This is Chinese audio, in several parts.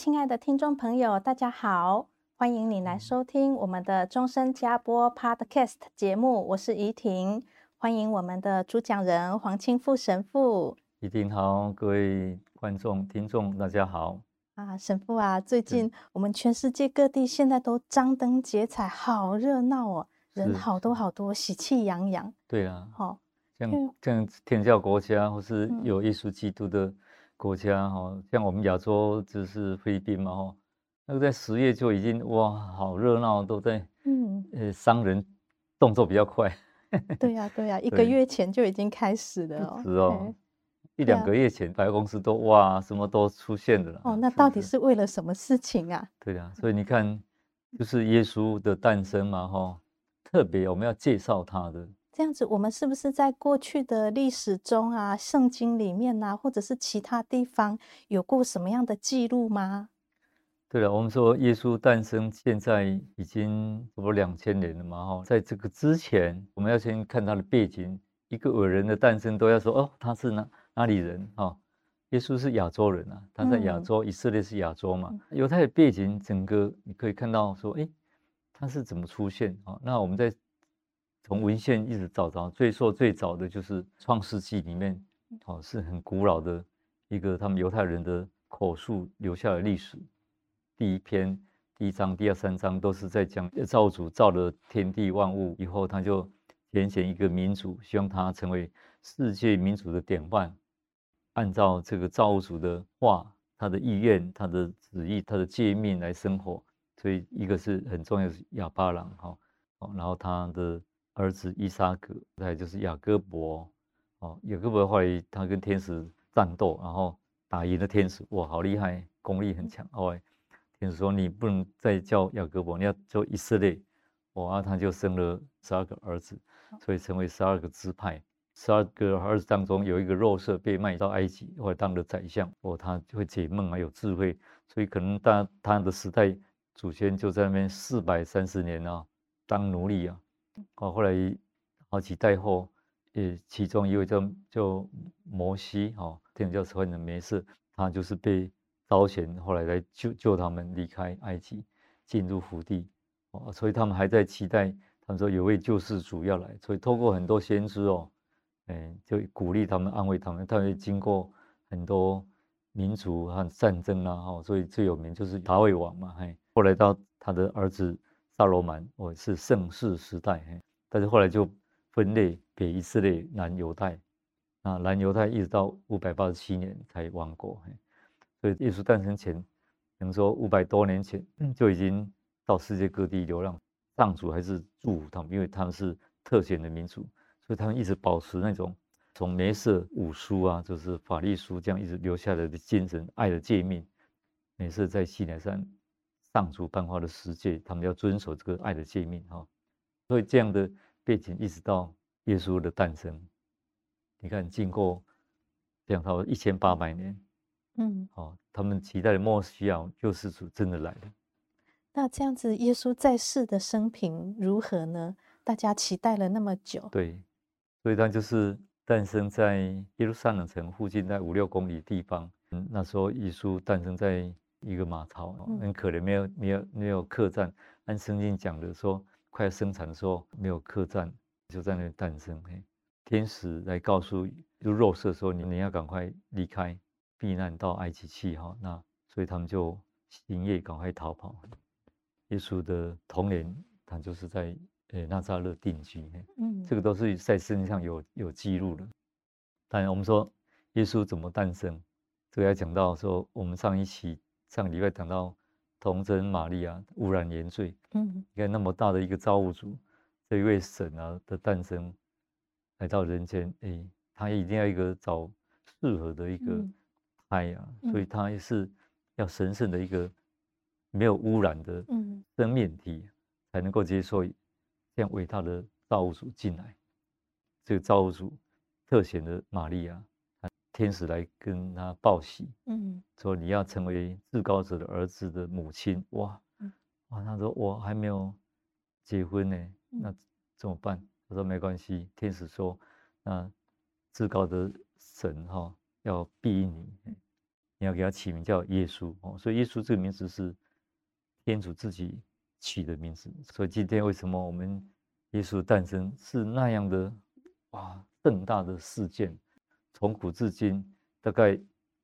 亲爱的听众朋友，大家好，欢迎你来收听我们的终身加播 Podcast 节目，我是怡婷，欢迎我们的主讲人黄清富神父。怡婷好，各位观众、听众，大家好。啊，神父啊，最近我们全世界各地现在都张灯结彩，好热闹哦，人好多好多，喜气洋洋。对啊，好、哦，像像天教国家或是有耶稣基督的。国家哈，像我们亚洲就是菲律宾嘛哈，那个在十月就已经哇，好热闹，都在嗯呃，商人动作比较快。对呀、啊、对呀、啊，一个月前就已经开始了哦。是哦，一两个月前，百货公司都哇，什么都出现的了。哦，那到底是为了什么事情啊？对呀、啊，所以你看，就是耶稣的诞生嘛哈，特别我们要介绍他的。这样子，我们是不是在过去的历史中啊，圣经里面啊，或者是其他地方有过什么样的记录吗？对了，我们说耶稣诞生现在已经差不多两千年了嘛，哈，在这个之前，我们要先看他的背景。一个伟人的诞生，都要说哦，他是哪哪里人？哈，耶稣是亚洲人啊，他在亚洲，嗯、以色列是亚洲嘛，犹太的背景，整个你可以看到说，哎，他是怎么出现啊？那我们在。从文献一直找着，最说最早的就是《创世纪》里面，哦，是很古老的一个他们犹太人的口述留下的历史。第一篇、第一章、第二三章都是在讲造主造了天地万物以后，他就拣选一个民族，希望他成为世界民族的典范，按照这个造物主的话、他的意愿、他的旨意、他的诫命来生活。所以一个是很重要的是亚巴郎，哈，哦，然后他的。儿子伊撒格，再就是雅各伯，哦，雅各伯后来他跟天使战斗，然后打赢了天使，哇，好厉害，功力很强。后来天使说你不能再叫雅各伯，你要叫以色列，哇，他就生了十二个儿子，所以成为十二个支派。十二个儿子当中有一个肉色被卖到埃及，后来当了宰相，哦，他就会解梦，还有智慧，所以可能他他的时代祖先就在那边四百三十年啊，当奴隶啊。哦，后来好几代后，呃，其中一位叫叫摩西，哦，天主教称为梅瑟，他就是被招贤，后来来救救他们离开埃及，进入福地，哦，所以他们还在期待，他们说有位救世主要来，所以透过很多先知哦，哎，就鼓励他们，安慰他们，他们经过很多民族和战争啊，哈，所以最有名就是大卫王嘛，嘿，后来到他的儿子。大罗曼，我是盛世时代，但是后来就分裂，北以色列，南犹太，啊，南犹太一直到五百八十七年才亡国，所以耶稣诞生前，能说五百多年前就已经到世界各地流浪，上主还是祝福他们，因为他们是特选的民族，所以他们一直保持那种从梅瑟五书啊，就是法律书这样一直留下来的精神，爱的诫命，梅瑟在西乃山。上主颁发的十诫，他们要遵守这个爱的诫命哈，所以这样的背景一直到耶稣的诞生，你看经过这样差不多一千八百年，嗯，哦，他们期待的莫西亚救世主真的来了。那这样子，耶稣在世的生平如何呢？大家期待了那么久，对，所以他就是诞生在耶路撒冷城附近，在五六公里地方。嗯，那时候耶稣诞生在。一个马槽很可怜，没有没有没有客栈。按圣经讲的说，快要生产的时候没有客栈，就在那里诞生。天使来告诉就若色说：“你你要赶快离开，避难到埃及去。”哈，那所以他们就星夜赶快逃跑。耶稣的童年，他就是在诶纳扎勒定居。嗯，这个都是在圣经上有有记录的。当然，我们说耶稣怎么诞生，这个要讲到说，我们上一期上个礼拜讲到童真玛利亚污染原罪。嗯，你看那么大的一个造物主，这一位神啊的诞生来到人间，哎，他也一定要一个找适合的一个胎呀、啊，嗯、所以他也是要神圣的一个没有污染的生命体，才能够接受这样伟大的造物主进来。这个造物主。特显的玛利亚，天使来跟他报喜，嗯，说你要成为至高者的儿子的母亲，哇，哇，他说我还没有结婚呢，那怎么办？他说没关系，天使说，那至高的神哈要庇荫你，你要给他起名叫耶稣哦，所以耶稣这个名字是天主自己取的名字，所以今天为什么我们耶稣诞生是那样的哇？盛大的事件，从古至今，大概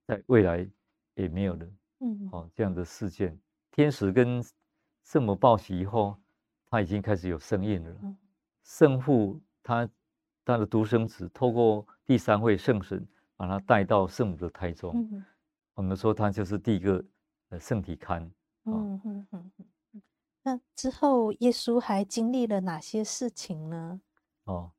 在未来也没有了。嗯，好，这样的事件，天使跟圣母报喜以后，他已经开始有声音了。圣父他他的独生子，透过第三位圣神把他带到圣母的胎中。嗯，我们说他就是第一个呃圣体龛。嗯嗯嗯。那之后耶稣还经历了哪些事情呢？哦。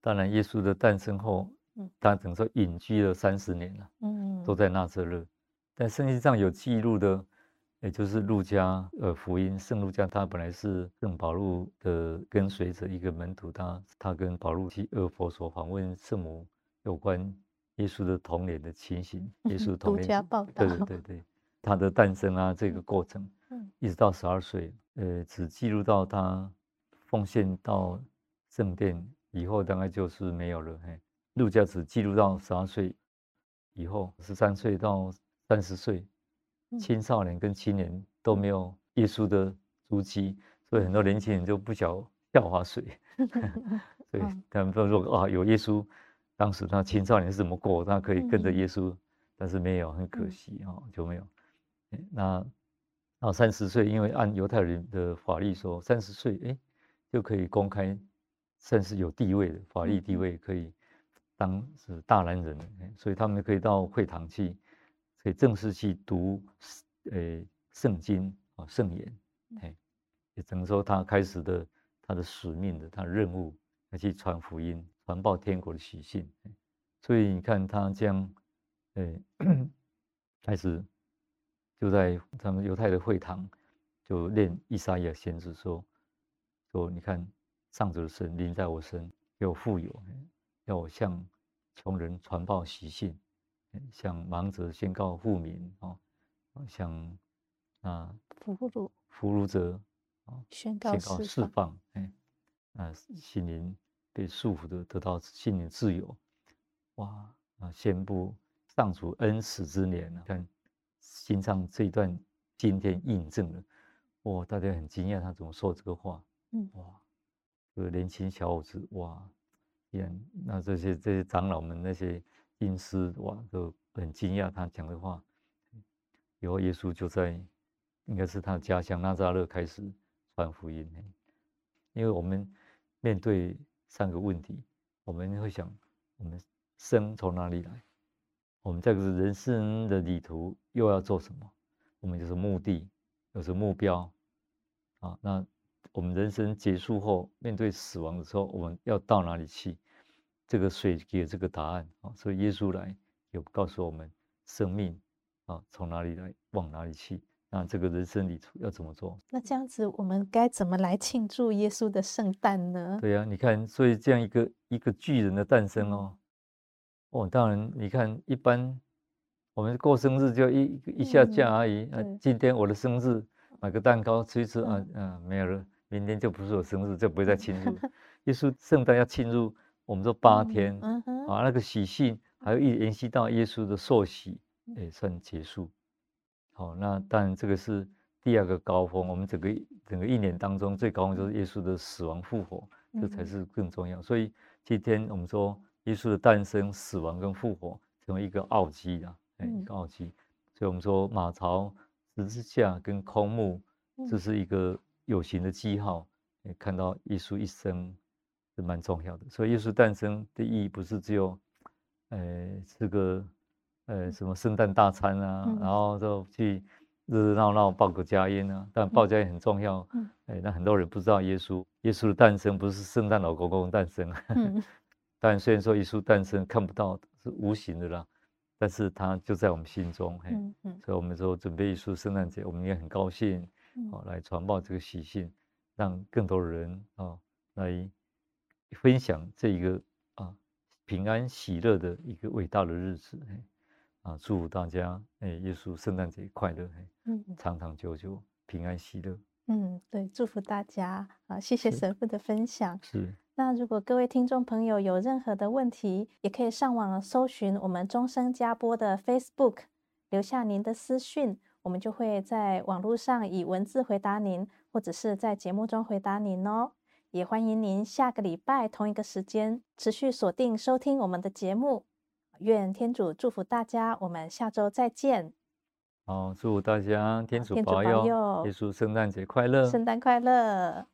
当然，耶稣的诞生后，他等于说隐居了三十年了，嗯，都在纳匝勒。但圣经上有记录的，也就是路加呃福音，圣路加他本来是圣保禄的跟随者一个门徒，他他跟保禄去厄佛所访问圣母有关耶稣的童年的情形，耶稣的童年，报道，对对对对，他的诞生啊 这个过程，嗯，一直到十二岁，呃，只记录到他奉献到圣殿。以后大概就是没有了。嘿，路加只记录到十二岁以后，十三岁到三十岁，青少年跟青年都没有耶稣的足迹，所以很多年轻人就不晓笑话谁。所以他们都说啊，有耶稣，当时他青少年是怎么过，他可以跟着耶稣，但是没有，很可惜啊，就没有。那到三十岁，因为按犹太人的法律说，三十岁哎就可以公开。算是有地位的法律地位，可以当是大男人，所以他们可以到会堂去，可以正式去读，诶圣经啊圣言，哎，也只能说他开始的他的使命的他的任务，要去传福音，传报天国的喜讯。所以你看他这样，诶开始就在他们犹太的会堂就念以赛亚先知说，说你看。上主的神临在我身，给我富有，要我向穷人传报喜讯，向盲者宣告富民啊，向啊俘虏俘虏者啊宣告释放，哎，啊心灵被束缚的得到心灵自由，哇啊宣布上主恩慈之年啊，看经上这一段今天印证了，哇大家很惊讶他怎么说这个话，嗯哇。这个年轻小伙子哇，演那这些这些长老们那些音师哇都很惊讶他讲的话。以后耶稣就在应该是他的家乡纳扎勒开始传福音。因为我们面对三个问题，我们会想：我们生从哪里来？我们这个人生的旅途又要做什么？我们就是目的，有什么目标啊？那。我们人生结束后，面对死亡的时候，我们要到哪里去？这个水给这个答案啊，所以耶稣来有告诉我们生命啊从哪里来，往哪里去。那这个人生旅途要怎么做？那这样子，我们该怎么来庆祝耶稣的圣诞呢？对呀、啊，你看，所以这样一个一个巨人的诞生哦，哦，当然，你看，一般我们过生日就一一下架而已。嗯、啊，今天我的生日，买个蛋糕吃一吃、嗯、啊，嗯，没有了。明天就不是我生日，就不会再庆祝。耶稣圣诞要庆祝，我们说八天，嗯嗯、啊，那个喜庆还有一延续到耶稣的受洗，也算结束。好，那当然这个是第二个高峰，我们整个整个一年当中最高峰就是耶稣的死亡复活，这才是更重要。所以今天我们说耶稣的诞生、死亡跟复活成为一个奥迹啊，哎，一个奥迹。所以我们说马槽、十字架跟空木，这是一个。有形的记号，也看到耶稣一生是蛮重要的。所以耶稣诞生的意义不是只有，呃，这个呃什么圣诞大餐啊，嗯、然后就去热热闹闹报个家音啊，但报佳音很重要。嗯，哎，那很多人不知道耶稣，耶稣的诞生不是圣诞老公公诞生。嗯，但虽然说耶稣诞生看不到，是无形的啦。但是他就在我们心中，嘿，嗯嗯、所以我们说准备一束圣诞节，我们也很高兴，哦，来传报这个喜讯，让更多的人啊来分享这一个啊平安喜乐的一个伟大的日子，嘿，啊，祝福大家，哎，耶稣圣诞节快乐，嘿，嗯，长长久久，平安喜乐，嗯，对，祝福大家，啊，谢谢神父的分享，是。是那如果各位听众朋友有任何的问题，也可以上网搜寻我们终生加播的 Facebook，留下您的私讯，我们就会在网络上以文字回答您，或者是在节目中回答您哦。也欢迎您下个礼拜同一个时间持续锁定收听我们的节目。愿天主祝福大家，我们下周再见。好，祝大家天主保佑，耶稣圣诞节快乐，圣诞快乐。